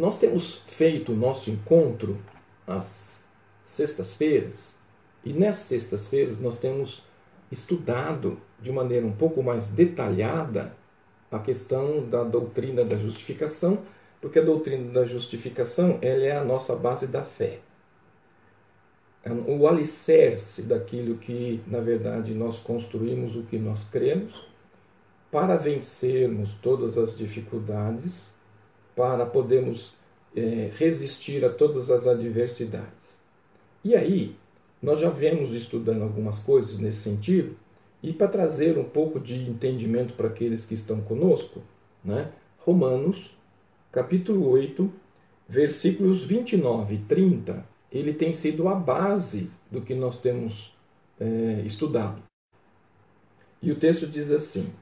Nós temos feito o nosso encontro às sextas-feiras, e nessas sextas-feiras nós temos estudado de maneira um pouco mais detalhada a questão da doutrina da justificação, porque a doutrina da justificação ela é a nossa base da fé. É o alicerce daquilo que, na verdade, nós construímos o que nós cremos para vencermos todas as dificuldades, para podermos é, resistir a todas as adversidades. E aí, nós já vemos estudando algumas coisas nesse sentido, e para trazer um pouco de entendimento para aqueles que estão conosco, né? Romanos, capítulo 8, versículos 29 e 30, ele tem sido a base do que nós temos é, estudado. E o texto diz assim,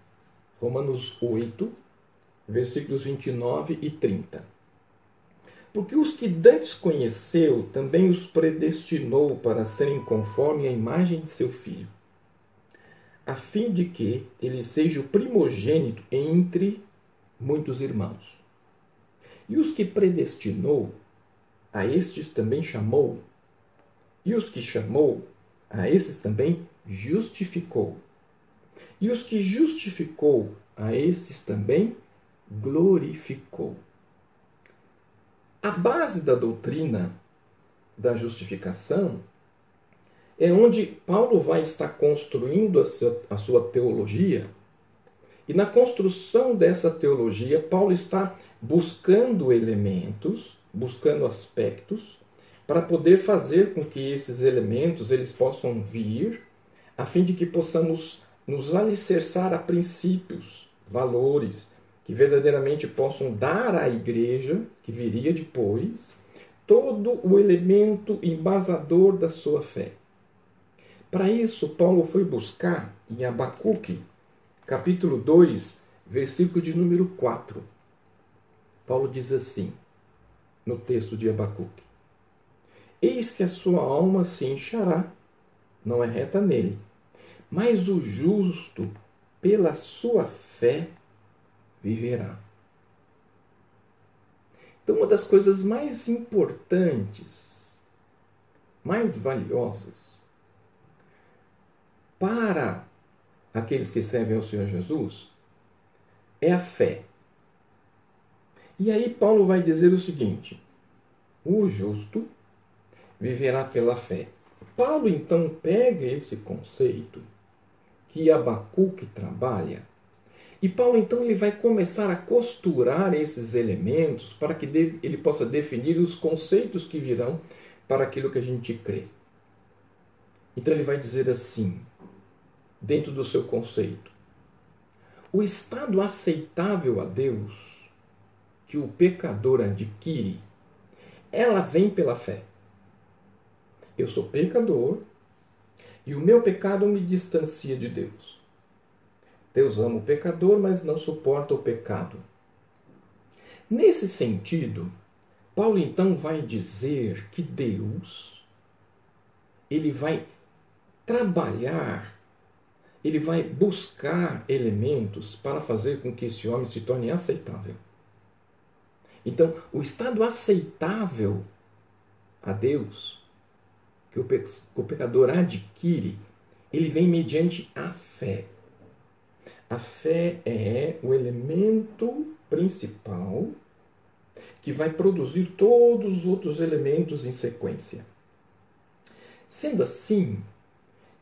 Romanos 8, versículos 29 e 30. Porque os que dantes conheceu, também os predestinou para serem conforme a imagem de seu filho, a fim de que ele seja o primogênito entre muitos irmãos. E os que predestinou, a estes também chamou. E os que chamou, a esses também justificou. E os que justificou, a estes também glorificou. A base da doutrina da justificação é onde Paulo vai estar construindo a sua teologia. E na construção dessa teologia, Paulo está buscando elementos, buscando aspectos, para poder fazer com que esses elementos eles possam vir, a fim de que possamos nos alicerçar a princípios, valores, que verdadeiramente possam dar à igreja, que viria depois, todo o elemento embasador da sua fé. Para isso, Paulo foi buscar em Abacuque, capítulo 2, versículo de número 4. Paulo diz assim, no texto de Abacuque: Eis que a sua alma se inchará, não é reta nele, mas o justo, pela sua fé, viverá. Então, uma das coisas mais importantes, mais valiosas para aqueles que servem ao Senhor Jesus é a fé. E aí Paulo vai dizer o seguinte: o justo viverá pela fé. Paulo então pega esse conceito que Abacuque trabalha e Paulo então ele vai começar a costurar esses elementos para que ele possa definir os conceitos que virão para aquilo que a gente crê. Então ele vai dizer assim, dentro do seu conceito: o estado aceitável a Deus que o pecador adquire, ela vem pela fé. Eu sou pecador e o meu pecado me distancia de Deus. Deus ama o pecador, mas não suporta o pecado. Nesse sentido, Paulo então vai dizer que Deus ele vai trabalhar, ele vai buscar elementos para fazer com que esse homem se torne aceitável. Então, o estado aceitável a Deus que o pecador adquire, ele vem mediante a fé. A fé é o elemento principal que vai produzir todos os outros elementos em sequência. Sendo assim,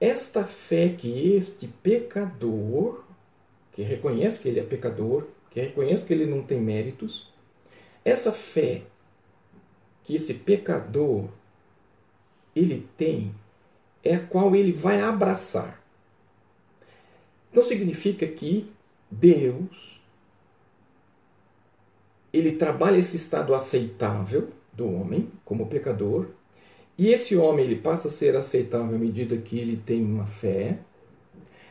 esta fé que este pecador, que reconhece que ele é pecador, que reconhece que ele não tem méritos, essa fé que esse pecador ele tem é a qual ele vai abraçar. Então significa que Deus ele trabalha esse estado aceitável do homem como pecador, e esse homem ele passa a ser aceitável à medida que ele tem uma fé.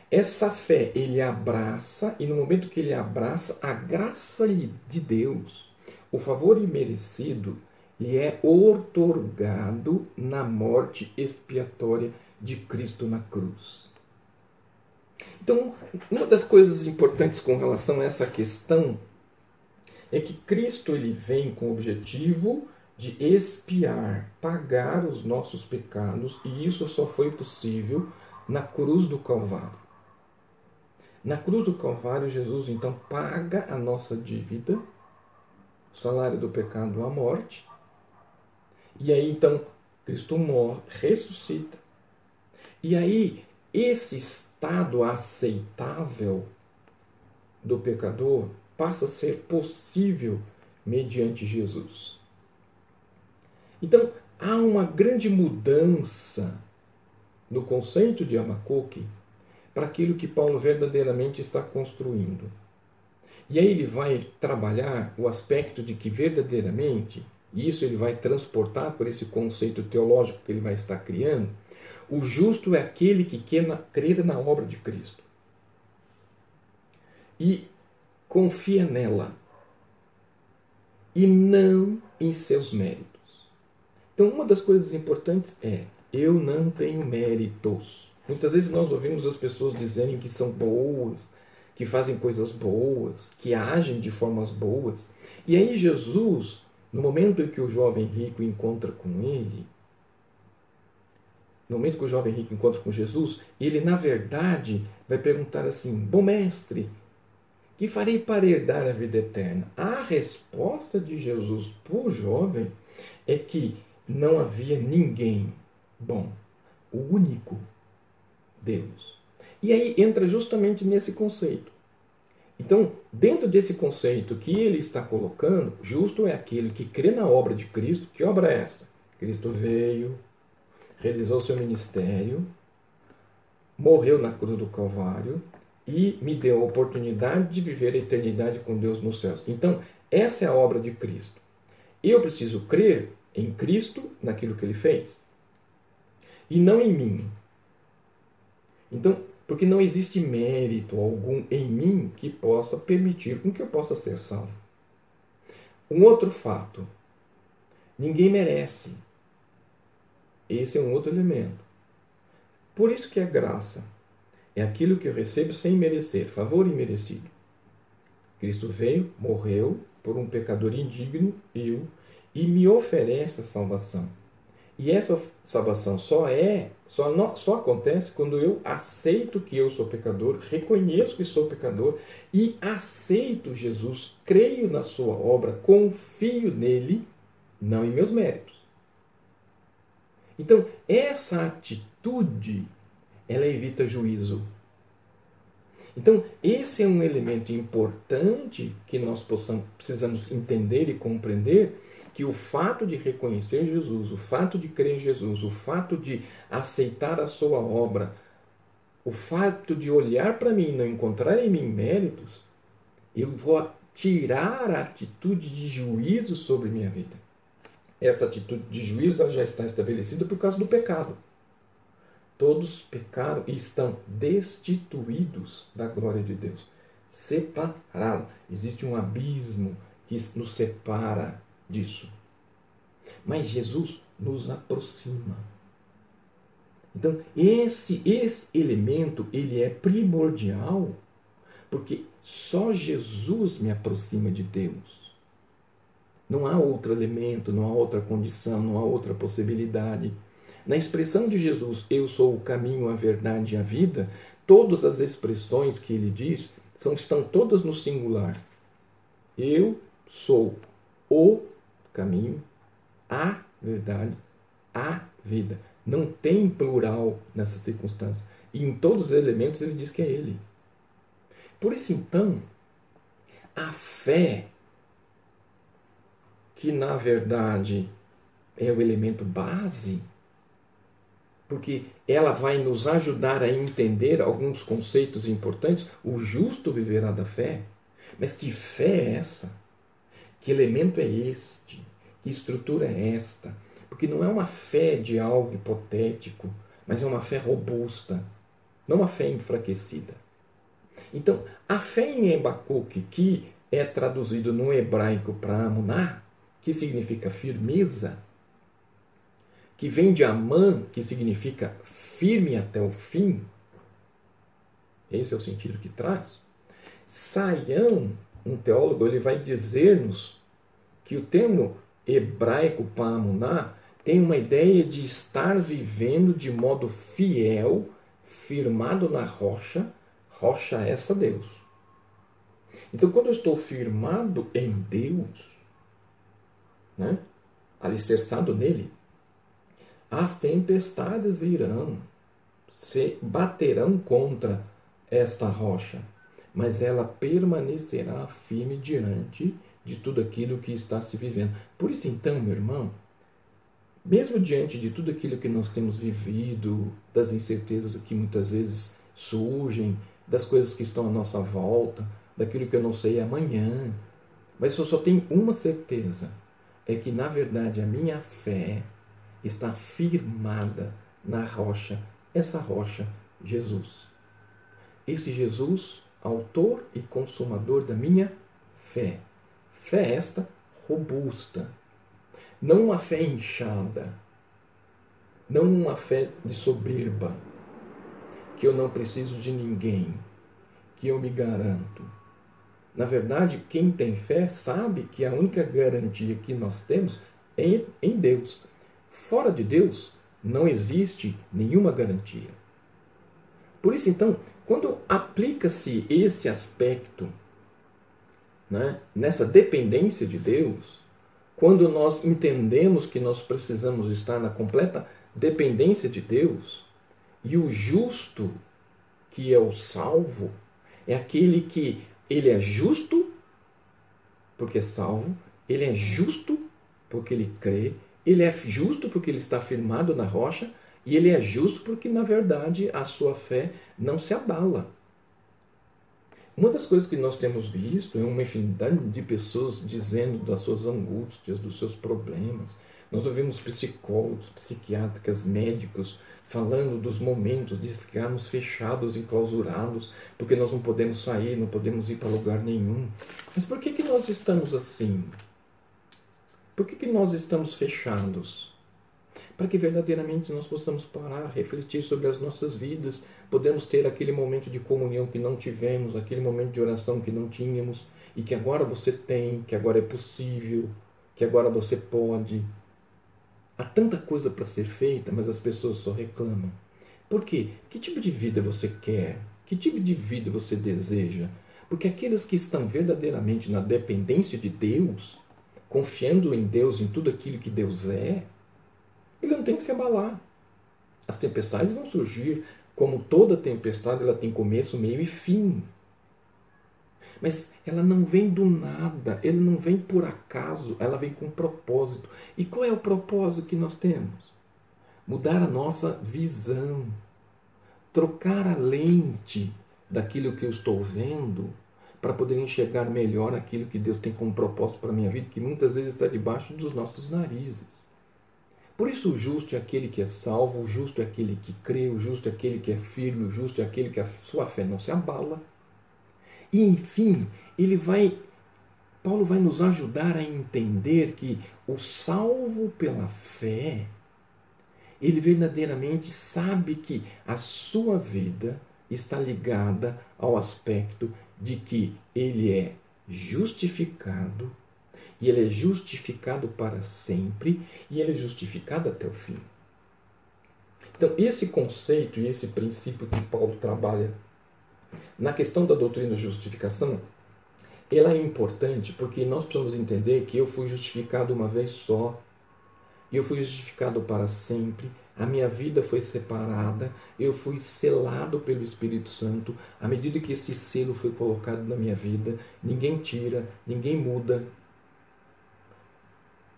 Essa fé ele abraça, e no momento que ele abraça, a graça de Deus, o favor imerecido, lhe é outorgado na morte expiatória de Cristo na cruz. Então, uma das coisas importantes com relação a essa questão é que Cristo ele vem com o objetivo de expiar, pagar os nossos pecados, e isso só foi possível na cruz do Calvário. Na cruz do Calvário, Jesus então paga a nossa dívida, o salário do pecado, a morte. E aí então Cristo morre, ressuscita. E aí esse estado aceitável do pecador passa a ser possível mediante Jesus. Então, há uma grande mudança no conceito de Abacuque para aquilo que Paulo verdadeiramente está construindo. E aí ele vai trabalhar o aspecto de que verdadeiramente, e isso ele vai transportar por esse conceito teológico que ele vai estar criando, o justo é aquele que crê na obra de Cristo. E confia nela. E não em seus méritos. Então, uma das coisas importantes é: eu não tenho méritos. Muitas vezes nós ouvimos as pessoas dizerem que são boas, que fazem coisas boas, que agem de formas boas. E aí Jesus, no momento em que o jovem rico encontra com ele, no momento que o jovem rico encontra com Jesus, ele na verdade vai perguntar assim: Bom mestre, que farei para herdar a vida eterna? A resposta de Jesus para o jovem é que não havia ninguém bom, o único Deus. E aí entra justamente nesse conceito. Então, dentro desse conceito que ele está colocando, justo é aquele que crê na obra de Cristo. Que obra é essa? Cristo veio, realizou seu ministério, morreu na cruz do Calvário e me deu a oportunidade de viver a eternidade com Deus nos céus. Então, essa é a obra de Cristo. Eu preciso crer em Cristo, naquilo que ele fez, e não em mim. Então, porque não existe mérito algum em mim que possa permitir com que eu possa ser salvo. Um outro fato: ninguém merece. Esse é um outro elemento. Por isso que a graça é aquilo que eu recebo sem merecer, favor imerecido. Cristo veio, morreu por um pecador indigno, eu, e me oferece a salvação. E essa salvação só é, só, não, só acontece quando eu aceito que eu sou pecador, reconheço que sou pecador e aceito Jesus, creio na sua obra, confio nele, não em meus méritos. Então, essa atitude, ela evita juízo. Então, esse é um elemento importante que nós possamos, precisamos entender e compreender que o fato de reconhecer Jesus, o fato de crer em Jesus, o fato de aceitar a sua obra, o fato de olhar para mim e não encontrar em mim méritos, eu vou tirar a atitude de juízo sobre minha vida. Essa atitude de juízo já está estabelecida por causa do pecado. Todos pecaram e estão destituídos da glória de Deus. Separados. Existe um abismo que nos separa disso. Mas Jesus nos aproxima. Então, esse, esse elemento, ele é primordial, porque só Jesus me aproxima de Deus. Não há outro elemento, não há outra condição, não há outra possibilidade. Na expressão de Jesus, eu sou o caminho, a verdade e a vida, todas as expressões que ele diz são, estão todas no singular. Eu sou o caminho, a verdade, a vida. Não tem plural nessa circunstância. E em todos os elementos ele diz que é ele. Por isso, então, a fé, que na verdade é o elemento base, porque ela vai nos ajudar a entender alguns conceitos importantes. O justo viverá da fé. Mas que fé é essa? Que elemento é este? Que estrutura é esta? Porque não é uma fé de algo hipotético, mas é uma fé robusta, não uma fé enfraquecida. Então, a fé em Abacuque, que é traduzido no hebraico para Amuná, que significa firmeza, que vem de Amã, que significa firme até o fim, esse é o sentido que traz. Saião um teólogo, ele vai dizer-nos que o termo hebraico pamuná tem uma ideia de estar vivendo de modo fiel, firmado na rocha, rocha essa Deus. Então, quando eu estou firmado em Deus, né, alicerçado nele, as tempestades virão, se baterão contra esta rocha, mas ela permanecerá firme diante de tudo aquilo que está se vivendo. Por isso, então, meu irmão, mesmo diante de tudo aquilo que nós temos vivido, das incertezas que muitas vezes surgem, das coisas que estão à nossa volta, daquilo que eu não sei amanhã, mas eu só tenho uma certeza: é que, na verdade, a minha fé está firmada na rocha, essa rocha, Jesus. Esse Jesus, autor e consumador da minha fé. Fé esta robusta, não uma fé inchada, não uma fé de soberba, que eu não preciso de ninguém, que eu me garanto. Na verdade, quem tem fé sabe que a única garantia que nós temos é em Deus. Fora de Deus, não existe nenhuma garantia. Por isso, então, quando aplica-se esse aspecto né, nessa dependência de Deus, quando nós entendemos que nós precisamos estar na completa dependência de Deus, e o justo, que é o salvo, é aquele que ele é justo porque é salvo, ele é justo porque ele crê, ele é justo porque ele está firmado na rocha, e ele é justo porque, na verdade, a sua fé não se abala. Uma das coisas que nós temos visto é uma infinidade de pessoas dizendo das suas angústias, dos seus problemas. Nós ouvimos psicólogos, psiquiatras, médicos falando dos momentos de ficarmos fechados, enclausurados, porque nós não podemos sair, não podemos ir para lugar nenhum. Mas por que, que nós estamos assim? Por que, que nós estamos fechados? Para que verdadeiramente nós possamos parar, refletir sobre as nossas vidas, podemos ter aquele momento de comunhão que não tivemos, aquele momento de oração que não tínhamos e que agora você tem, que agora é possível, que agora você pode. Há tanta coisa para ser feita, mas as pessoas só reclamam. Por quê? Que tipo de vida você quer? Que tipo de vida você deseja? Porque aqueles que estão verdadeiramente na dependência de Deus, confiando em Deus, em tudo aquilo que Deus é, ele não tem que se abalar. As tempestades vão surgir, como toda tempestade, ela tem começo, meio e fim. Mas ela não vem do nada, ela não vem por acaso, ela vem com propósito. E qual é o propósito que nós temos? Mudar a nossa visão, trocar a lente daquilo que eu estou vendo para poder enxergar melhor aquilo que Deus tem como propósito para a minha vida, que muitas vezes está debaixo dos nossos narizes. Por isso, o justo é aquele que é salvo, o justo é aquele que crê, o justo é aquele que é firme, o justo é aquele que a sua fé não se abala. E, enfim, ele vai. Paulo vai nos ajudar a entender que o salvo pela fé, ele verdadeiramente sabe que a sua vida está ligada ao aspecto de que ele é justificado, e ele é justificado para sempre, e ele é justificado até o fim. Então, esse conceito e esse princípio que Paulo trabalha na questão da doutrina da justificação, ela é importante porque nós precisamos entender que eu fui justificado uma vez só, eu fui justificado para sempre, a minha vida foi separada, eu fui selado pelo Espírito Santo. À medida que esse selo foi colocado na minha vida, ninguém tira, ninguém muda.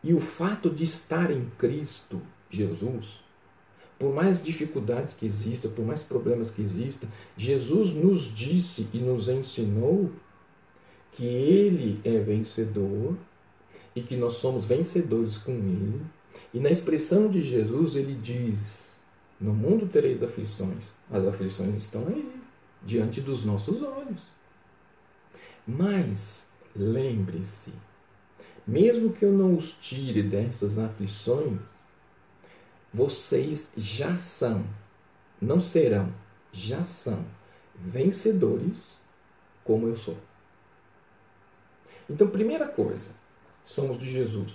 E o fato de estar em Cristo Jesus, por mais dificuldades que existam, por mais problemas que existam, Jesus nos disse e nos ensinou que Ele é vencedor e que nós somos vencedores com Ele e na expressão de Jesus, ele diz: No mundo tereis aflições. As aflições estão aí, diante dos nossos olhos. Mas, lembre-se, mesmo que eu não os tire dessas aflições, vocês já são, não serão, já são vencedores como eu sou. Então, primeira coisa, somos de Jesus.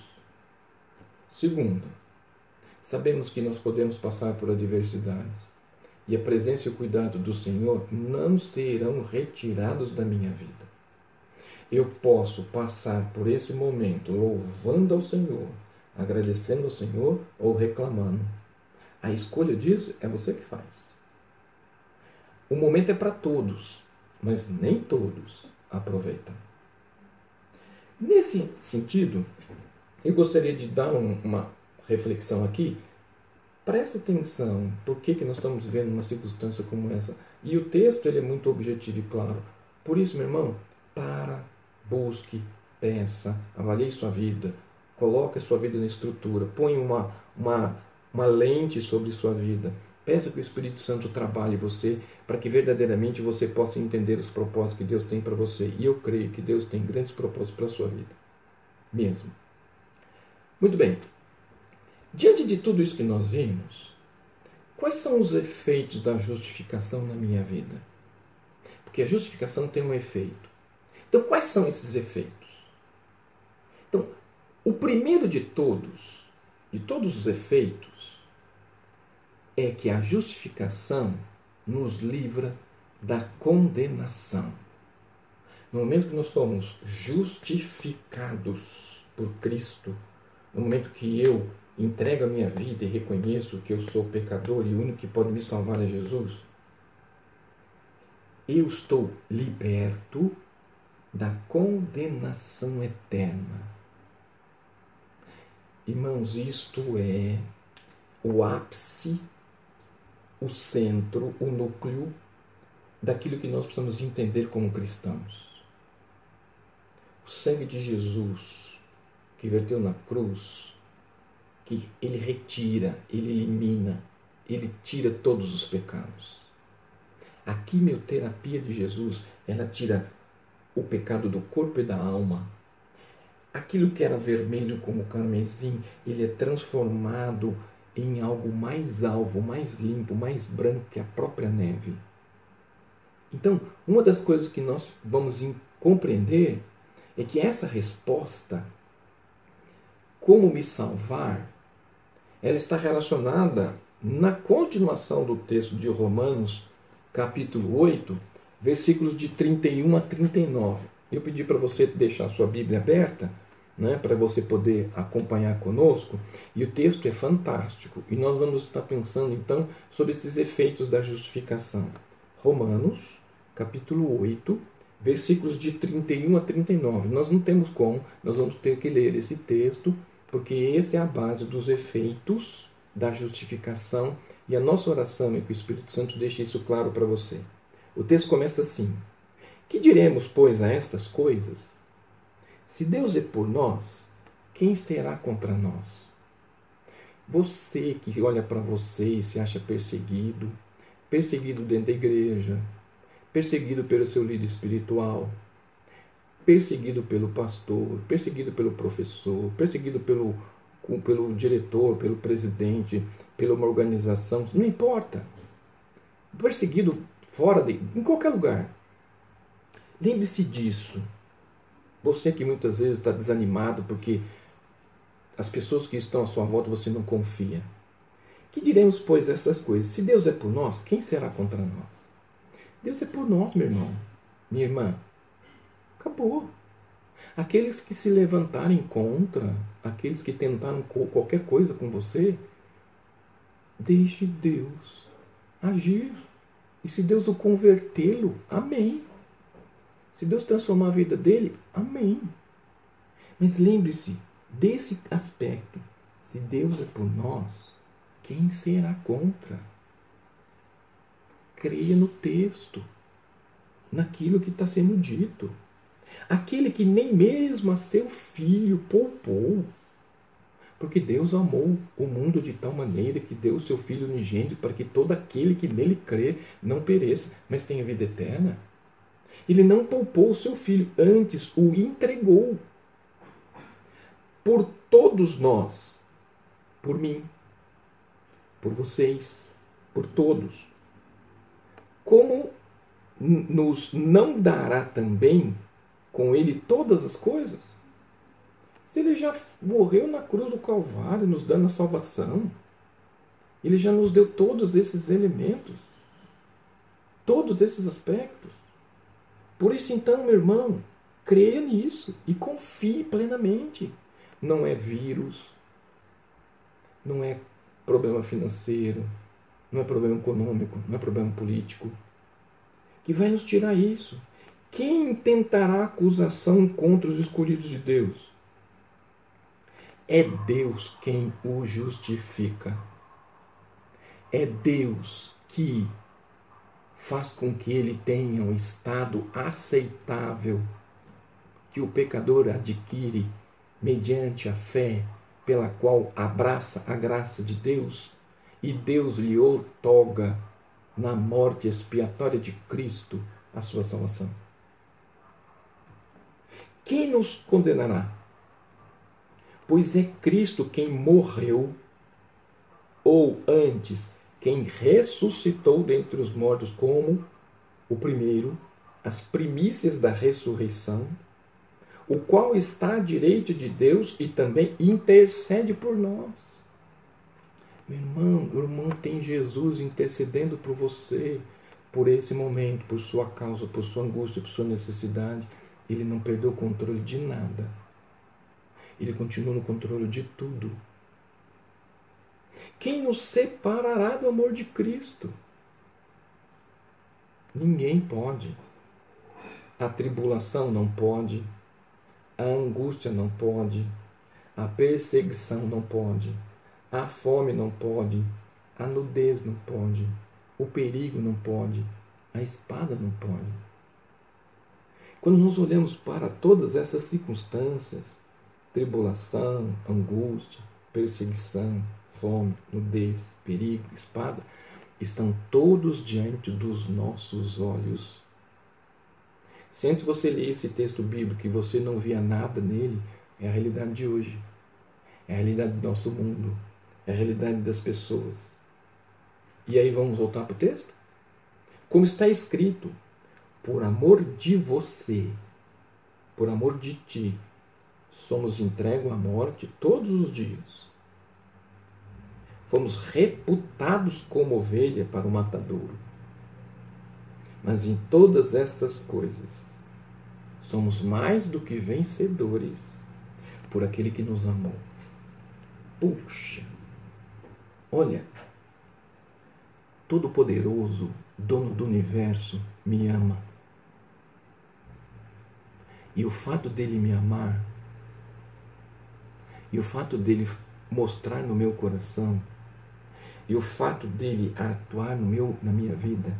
Segundo, sabemos que nós podemos passar por adversidades e a presença e o cuidado do Senhor não serão retirados da minha vida. Eu posso passar por esse momento louvando ao Senhor, agradecendo ao Senhor ou reclamando. A escolha disso é você que faz. O momento é para todos, mas nem todos aproveitam. Nesse sentido, eu gostaria de dar um, uma reflexão aqui. Preste atenção, por que, que nós estamos vivendo uma circunstância como essa? E o texto ele é muito objetivo e claro. Por isso, meu irmão, para, busque, pensa, avalie sua vida, coloque sua vida na estrutura, põe uma, uma, uma lente sobre sua vida. Peça que o Espírito Santo trabalhe você para que verdadeiramente você possa entender os propósitos que Deus tem para você. E eu creio que Deus tem grandes propósitos para a sua vida. Mesmo. Muito bem. Diante de tudo isso que nós vimos, quais são os efeitos da justificação na minha vida? Porque a justificação tem um efeito. Então, quais são esses efeitos? O primeiro de todos, de todos os efeitos, é que a justificação nos livra da condenação. No momento que nós somos justificados por Cristo, no momento que eu entrego a minha vida e reconheço que eu sou pecador e o único que pode me salvar é Jesus, eu estou liberto da condenação eterna. Irmãos, isto é o ápice o centro, o núcleo daquilo que nós precisamos entender como cristãos. O sangue de Jesus que verteu na cruz, que ele retira, ele elimina, ele tira todos os pecados. A quimioterapia de Jesus, ela tira o pecado do corpo e da alma. Aquilo que era vermelho como carmesim, ele é transformado em algo mais alvo, mais limpo, mais branco que a própria neve. Então, uma das coisas que nós vamos compreender é que essa resposta, como me salvar, ela está relacionada na continuação do texto de Romanos, capítulo 8, versículos de 31 a 39. Eu pedi para você deixar sua Bíblia aberta né, para você poder acompanhar conosco. E o texto é fantástico. E nós vamos estar pensando então sobre esses efeitos da justificação. Romanos, capítulo 8, versículos de 31 a 39. Nós não temos como, nós vamos ter que ler esse texto, porque esse é a base dos efeitos da justificação. E a nossa oração é que o Espírito Santo deixe isso claro para você. O texto começa assim: Que diremos, pois, a estas coisas? Se Deus é por nós, quem será contra nós? Você que olha para você e se acha perseguido, perseguido dentro da igreja, perseguido pelo seu líder espiritual, perseguido pelo pastor, perseguido pelo professor, perseguido pelo, pelo diretor, pelo presidente, pela uma organização, não importa. Perseguido fora de, em qualquer lugar. Lembre-se disso. Você que muitas vezes está desanimado porque as pessoas que estão à sua volta você não confia. Que diremos, pois, essas coisas? Se Deus é por nós, quem será contra nós? Deus é por nós, meu irmão, minha irmã. Acabou. Aqueles que se levantarem contra, aqueles que tentaram qualquer coisa com você, deixe Deus agir. E se Deus o convertê-lo, amém. Se Deus transformar a vida dele, amém. Mas lembre-se desse aspecto. Se Deus é por nós, quem será contra? Creia no texto, naquilo que está sendo dito. Aquele que nem mesmo a seu filho poupou. Porque Deus amou o mundo de tal maneira que deu o seu Filho unigênito para que todo aquele que nele crê não pereça, mas tenha vida eterna. Ele não poupou o seu filho, antes o entregou. Por todos nós, por mim, por vocês, por todos. Como nos não dará também com ele todas as coisas? Se ele já morreu na cruz do Calvário, nos dando a salvação, ele já nos deu todos esses elementos, todos esses aspectos. Por isso, então, meu irmão, creia nisso e confie plenamente. Não é vírus, não é problema financeiro, não é problema econômico, não é problema político, que vai nos tirar isso. Quem tentará acusação contra os escolhidos de Deus? É Deus quem o justifica. É Deus que faz com que ele tenha um estado aceitável que o pecador adquire mediante a fé pela qual abraça a graça de Deus e Deus lhe outorga na morte expiatória de Cristo a sua salvação. Quem nos condenará? Pois é Cristo quem morreu, ou antes, quem ressuscitou dentre os mortos como o primeiro, as primícias da ressurreição, o qual está à direita de Deus e também intercede por nós. Meu irmão, o irmão tem Jesus intercedendo por você, por esse momento, por sua causa, por sua angústia, por sua necessidade. Ele não perdeu o controle de nada. Ele continua no controle de tudo. Quem nos separará do amor de Cristo? Ninguém pode. A tribulação não pode, a angústia não pode, a perseguição não pode, a fome não pode, a nudez não pode, o perigo não pode, a espada não pode. Quando nós olhamos para todas essas circunstâncias, tribulação, angústia, perseguição, fome, nudez, perigo, espada, estão todos diante dos nossos olhos. Se antes você ler esse texto bíblico e você não via nada nele, é a realidade de hoje. É a realidade do nosso mundo. É a realidade das pessoas. E aí vamos voltar para o texto? Como está escrito, por amor de você, por amor de ti, somos entregues à morte todos os dias. Fomos reputados como ovelha para o matadouro. Mas em todas essas coisas, somos mais do que vencedores por aquele que nos amou. Puxa! Olha, Todo-Poderoso, dono do universo, me ama. E o fato dele me amar, e o fato dele mostrar no meu coração, e o fato dele atuar no meu, na minha vida,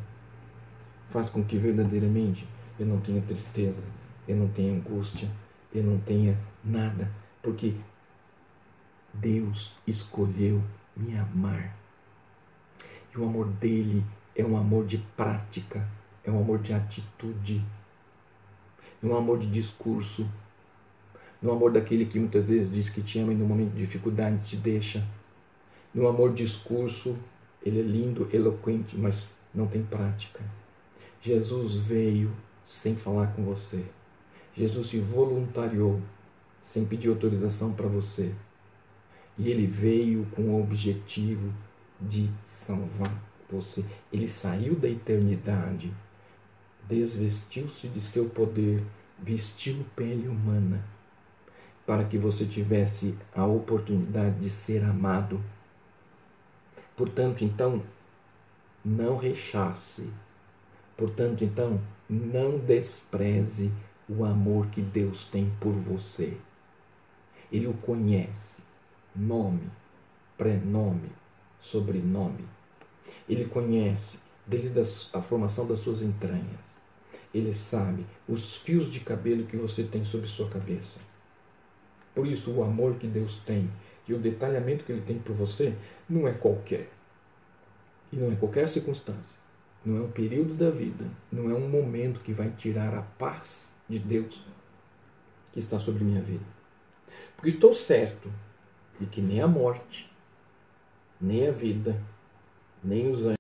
faz com que verdadeiramente eu não tenha tristeza, eu não tenha angústia, eu não tenha nada, porque Deus escolheu me amar. E o amor dele é um amor de prática, é um amor de atitude, é um amor de discurso, é um amor daquele que muitas vezes diz que te ama e no momento de dificuldade te deixa. No amor discurso, ele é lindo, eloquente, mas não tem prática. Jesus veio sem falar com você. Jesus se voluntariou sem pedir autorização para você. E ele veio com o objetivo de salvar você. Ele saiu da eternidade, desvestiu-se de seu poder, vestiu pele humana, para que você tivesse a oportunidade de ser amado. Portanto, então, não rechace Portanto, então, não despreze o amor que Deus tem por você. Ele o conhece, nome, prenome, sobrenome. Ele conhece desde a formação das suas entranhas. Ele sabe os fios de cabelo que você tem sobre sua cabeça. Por isso, o amor que Deus tem e o detalhamento que Ele tem por você não é qualquer. E não é qualquer circunstância não é um período da vida, não é um momento que vai tirar a paz de Deus que está sobre minha vida. Porque estou certo de que nem a morte, nem a vida, nem os anjos,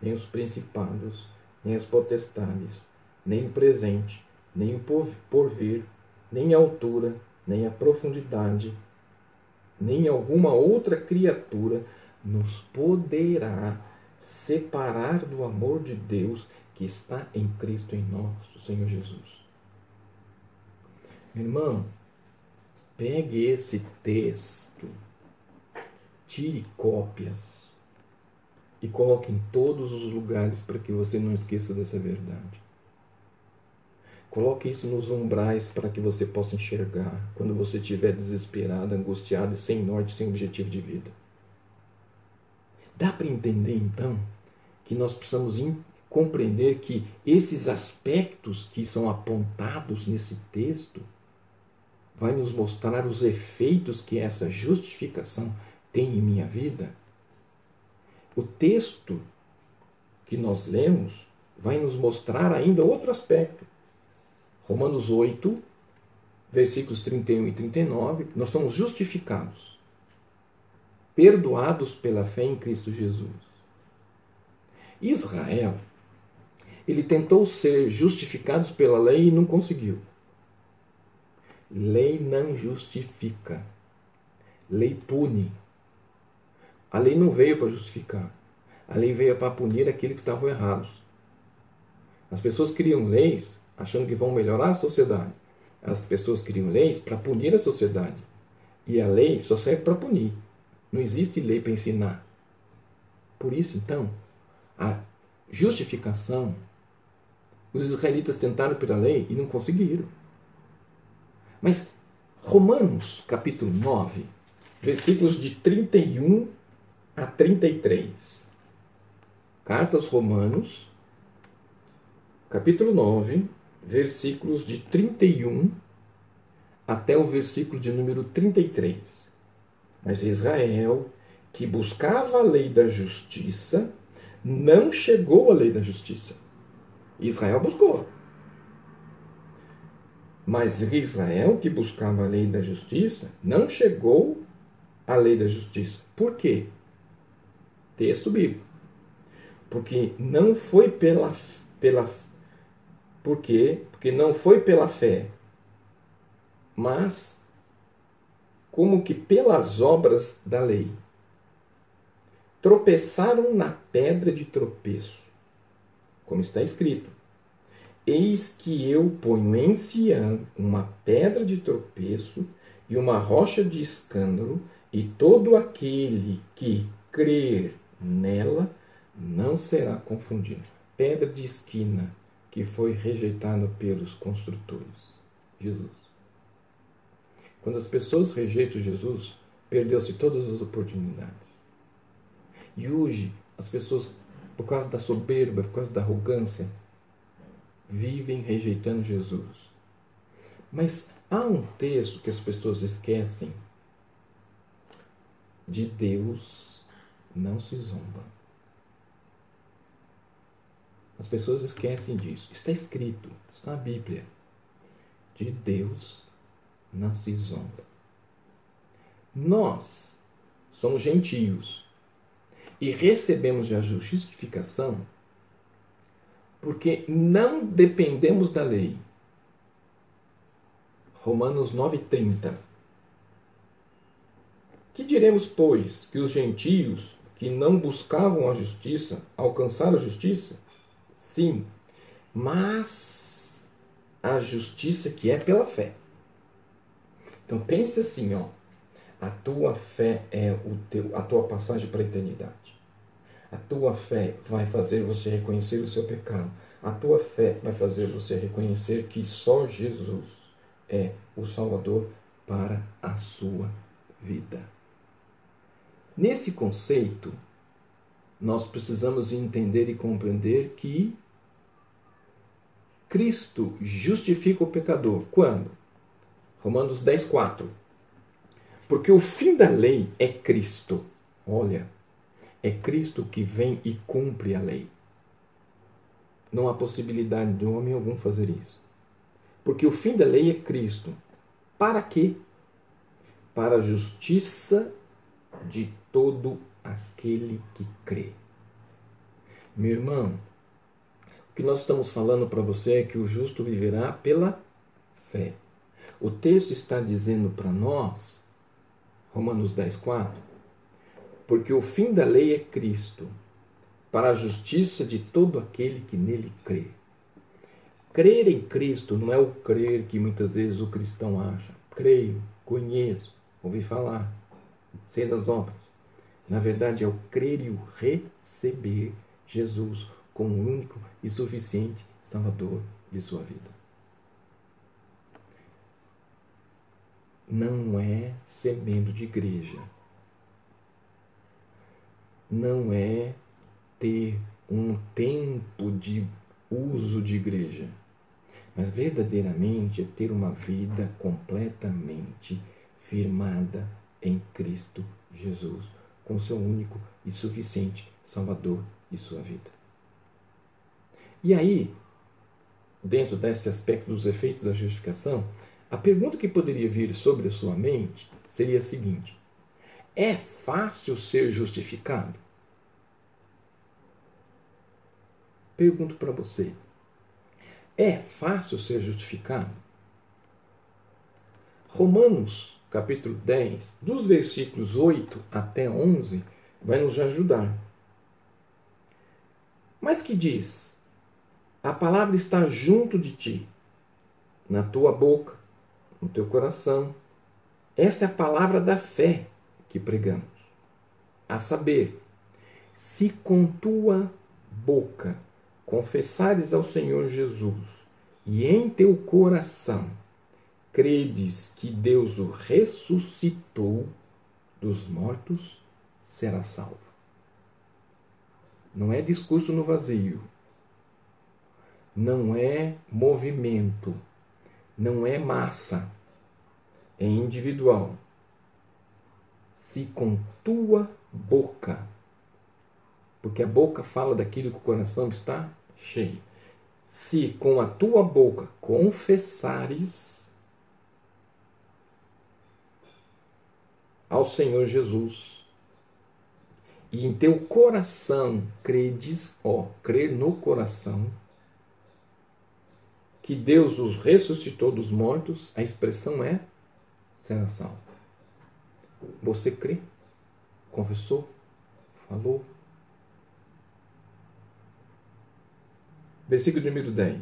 nem os principados, nem as potestades, nem o presente, nem o porvir, nem a altura, nem a profundidade, nem alguma outra criatura nos poderá separar do amor de Deus que está em Cristo em nosso Senhor Jesus. Meu irmão, pegue esse texto, tire cópias e coloque em todos os lugares para que você não esqueça dessa verdade. Coloque isso nos umbrais para que você possa enxergar quando você estiver desesperado, angustiado, sem norte, sem objetivo de vida. Dá para entender então que nós precisamos compreender que esses aspectos que são apontados nesse texto vai nos mostrar os efeitos que essa justificação tem em minha vida. O texto que nós lemos vai nos mostrar ainda outro aspecto Romanos 8, versículos 31 e 39, nós somos justificados, perdoados pela fé em Cristo Jesus. Israel, ele tentou ser justificado pela lei e não conseguiu. Lei não justifica. Lei pune. A lei não veio para justificar. A lei veio para punir aqueles que estavam errados. As pessoas criam leis achando que vão melhorar a sociedade. As pessoas criam leis para punir a sociedade. E a lei só serve para punir. Não existe lei para ensinar. Por isso, então, a justificação, os israelitas tentaram pela lei e não conseguiram. Mas Romanos, capítulo 9, versículos de 31 a 33. Carta aos Romanos, capítulo 9, versículos de 31 até o versículo de número 33. Mas Israel, que buscava a lei da justiça, não chegou à lei da justiça. Israel buscou. Mas Israel, que buscava a lei da justiça, não chegou à lei da justiça. Por quê? Texto bíblico. Porque não foi pela, pela por quê? Porque não foi pela fé, mas como que pelas obras da lei. Tropeçaram na pedra de tropeço, como está escrito: Eis que eu ponho em Sião uma pedra de tropeço e uma rocha de escândalo, e todo aquele que crer nela não será confundido. Pedra de esquina, que foi rejeitado pelos construtores, Jesus. Quando as pessoas rejeitam Jesus, perdeu-se todas as oportunidades. E hoje, as pessoas, por causa da soberba, por causa da arrogância, vivem rejeitando Jesus. Mas há um texto que as pessoas esquecem: de Deus não se zomba. As pessoas esquecem disso. Está escrito, está na Bíblia. De Deus não se zomba. Nós somos gentios e recebemos a justificação porque não dependemos da lei. Romanos 9,30. Que diremos, pois, que os gentios que não buscavam a justiça alcançaram a justiça? Sim, mas a justiça que é pela fé. Então pense assim, ó, a tua fé é o teu, a tua passagem para a eternidade. A tua fé vai fazer você reconhecer o seu pecado. A tua fé vai fazer você reconhecer que só Jesus é o Salvador para a sua vida. Nesse conceito, nós precisamos entender e compreender que Cristo justifica o pecador. Quando? Romanos 10, 4. Porque o fim da lei é Cristo. Olha, é Cristo que vem e cumpre a lei. Não há possibilidade de homem algum fazer isso. Porque o fim da lei é Cristo. Para quê? Para a justiça de todo aquele que crê. Meu irmão, que nós estamos falando para você é que o justo viverá pela fé. O texto está dizendo para nós, Romanos 10, 4, porque o fim da lei é Cristo, para a justiça de todo aquele que nele crê. Crer em Cristo não é o crer que muitas vezes o cristão acha. Creio, conheço, ouvi falar, sei das obras. Na verdade, é o crer e o receber Jesus como o único e suficiente Salvador de sua vida. Não é ser membro de igreja. Não é ter um tempo de uso de igreja. Mas verdadeiramente é ter uma vida completamente firmada em Cristo Jesus, com seu único e suficiente Salvador de sua vida. E aí, dentro desse aspecto dos efeitos da justificação, a pergunta que poderia vir sobre a sua mente seria a seguinte: é fácil ser justificado? Pergunto para você: é fácil ser justificado? Romanos, capítulo 10, dos versículos 8 até 11, vai nos ajudar. Mas que diz: a palavra está junto de ti, na tua boca, no teu coração. Essa é a palavra da fé que pregamos. A saber, se com tua boca confessares ao Senhor Jesus e em teu coração credes que Deus o ressuscitou dos mortos, será salvo. Não é discurso no vazio não é movimento, não é massa, é individual. Se com tua boca, porque a boca fala daquilo que o coração está cheio, se com a tua boca confessares ao Senhor Jesus e em teu coração credes, ó, crer no coração, que Deus os ressuscitou dos mortos, a expressão é será salvo. Você crê? Confessou? Falou? Versículo número 10.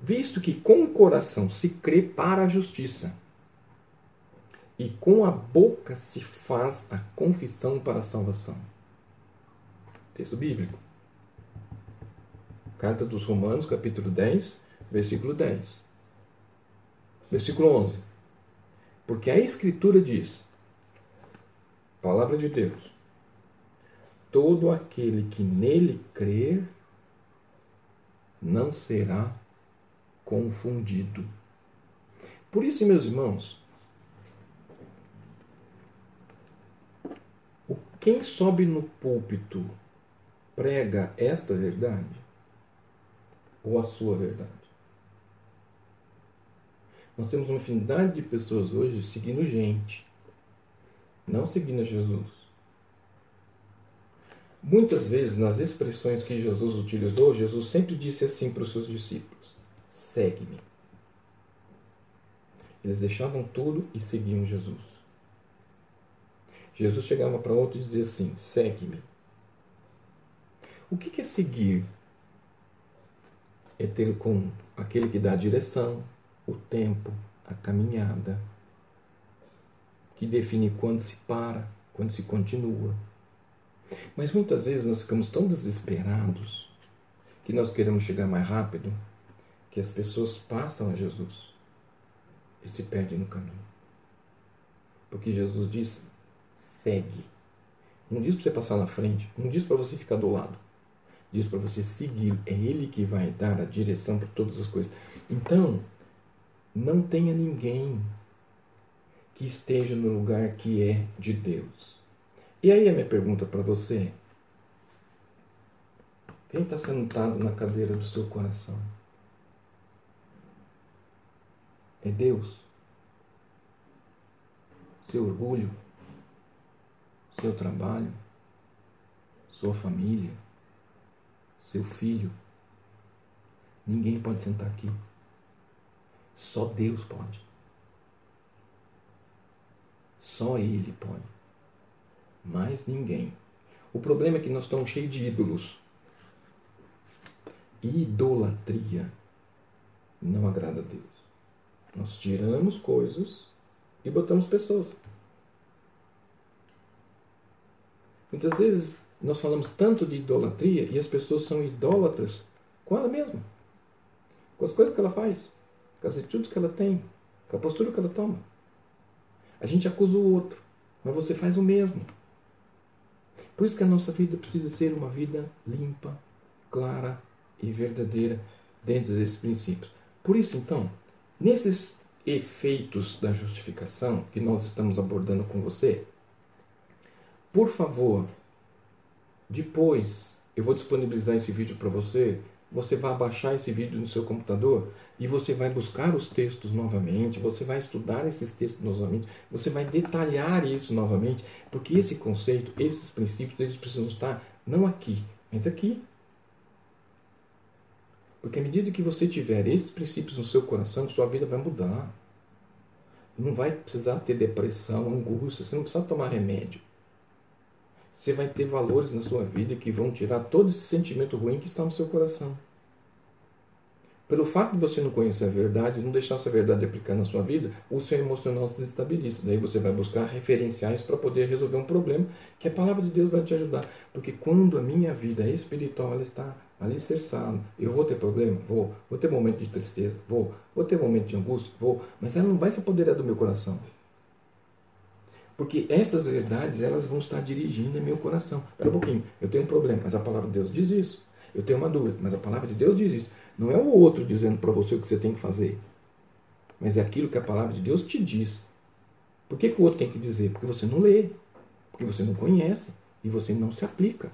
Visto que com o coração se crê para a justiça, e com a boca se faz a confissão para a salvação. Texto bíblico. Carta dos Romanos, capítulo 10, versículo 10. Versículo 11. Porque a Escritura diz, palavra de Deus, todo aquele que nele crer não será confundido. Por isso, meus irmãos, quem sobe no púlpito prega esta verdade ou a sua verdade? Nós temos uma infinidade de pessoas hoje seguindo gente, não seguindo Jesus. Muitas vezes, nas expressões que Jesus utilizou, Jesus sempre disse assim para os seus discípulos: segue-me. Eles deixavam tudo e seguiam Jesus. Jesus chegava para outro e dizia assim: segue-me. O que é seguir? É ter com aquele que dá a direção, o tempo, a caminhada, que define quando se para, quando se continua. Mas muitas vezes nós ficamos tão desesperados que nós queremos chegar mais rápido que as pessoas passam a Jesus e se perdem no caminho. Porque Jesus diz: segue. Não diz para você passar na frente, não diz para você ficar do lado. Diz para você seguir. É Ele que vai dar a direção para todas as coisas. Então, não tenha ninguém que esteja no lugar que é de Deus. E aí a minha pergunta para você: quem está sentado na cadeira do seu coração? É Deus? Seu orgulho? Seu trabalho? Sua família? Seu filho? Ninguém pode sentar aqui. Só Deus pode. Só Ele pode. Mais ninguém. O problema é que nós estamos cheios de ídolos. Idolatria não agrada a Deus. Nós tiramos coisas e botamos pessoas. Muitas vezes nós falamos tanto de idolatria e as pessoas são idólatras com ela mesma, com as coisas que ela faz, com as atitudes que ela tem, com a postura que ela toma. A gente acusa o outro, mas você faz o mesmo. Por isso que a nossa vida precisa ser uma vida limpa, clara e verdadeira dentro desses princípios. Por isso, então, nesses efeitos da justificação que nós estamos abordando com você, por favor, depois eu vou disponibilizar esse vídeo para você. Você vai baixar esse vídeo no seu computador e você vai buscar os textos novamente, você vai estudar esses textos novamente, você vai detalhar isso novamente, porque esse conceito, esses princípios, eles precisam estar não aqui, mas aqui. Porque à medida que você tiver esses princípios no seu coração, sua vida vai mudar. Não vai precisar ter depressão, angústia, você não precisa tomar remédio você vai ter valores na sua vida que vão tirar todo esse sentimento ruim que está no seu coração. Pelo fato de você não conhecer a verdade, não deixar essa verdade aplicar na sua vida, o seu emocional se desestabiliza. Daí você vai buscar referenciais para poder resolver um problema que a palavra de Deus vai te ajudar. Porque quando a minha vida espiritual ela está alicerçada, eu vou ter problema? Vou. Vou ter momento de tristeza? Vou. Vou ter momento de angústia? Vou. Mas ela não vai se apoderar do meu coração. Porque essas verdades elas vão estar dirigindo meu coração. Espera um pouquinho, eu tenho um problema, mas a palavra de Deus diz isso. Eu tenho uma dúvida, mas a palavra de Deus diz isso. Não é o outro dizendo para você o que você tem que fazer, mas é aquilo que a palavra de Deus te diz. Por que, que o outro tem que dizer? Porque você não lê, porque você não conhece e você não se aplica.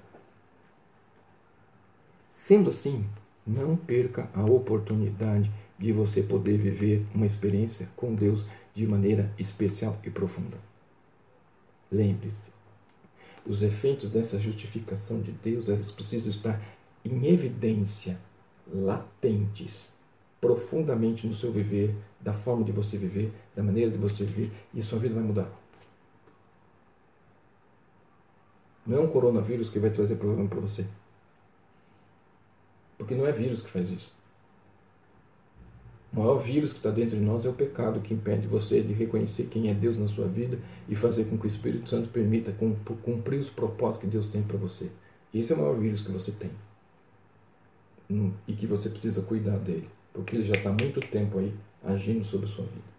Sendo assim, não perca a oportunidade de você poder viver uma experiência com Deus de maneira especial e profunda. Lembre-se, os efeitos dessa justificação de Deus, eles precisam estar em evidência, latentes, profundamente no seu viver, da forma de você viver, da maneira de você viver, e a sua vida vai mudar. Não é um coronavírus que vai trazer problema para você. Porque não é vírus que faz isso. O maior vírus que está dentro de nós é o pecado que impede você de reconhecer quem é Deus na sua vida e fazer com que o Espírito Santo permita cumprir os propósitos que Deus tem para você. Esse é o maior vírus que você tem. Hum, e que você precisa cuidar dele, porque ele já está há muito tempo aí agindo sobre a sua vida.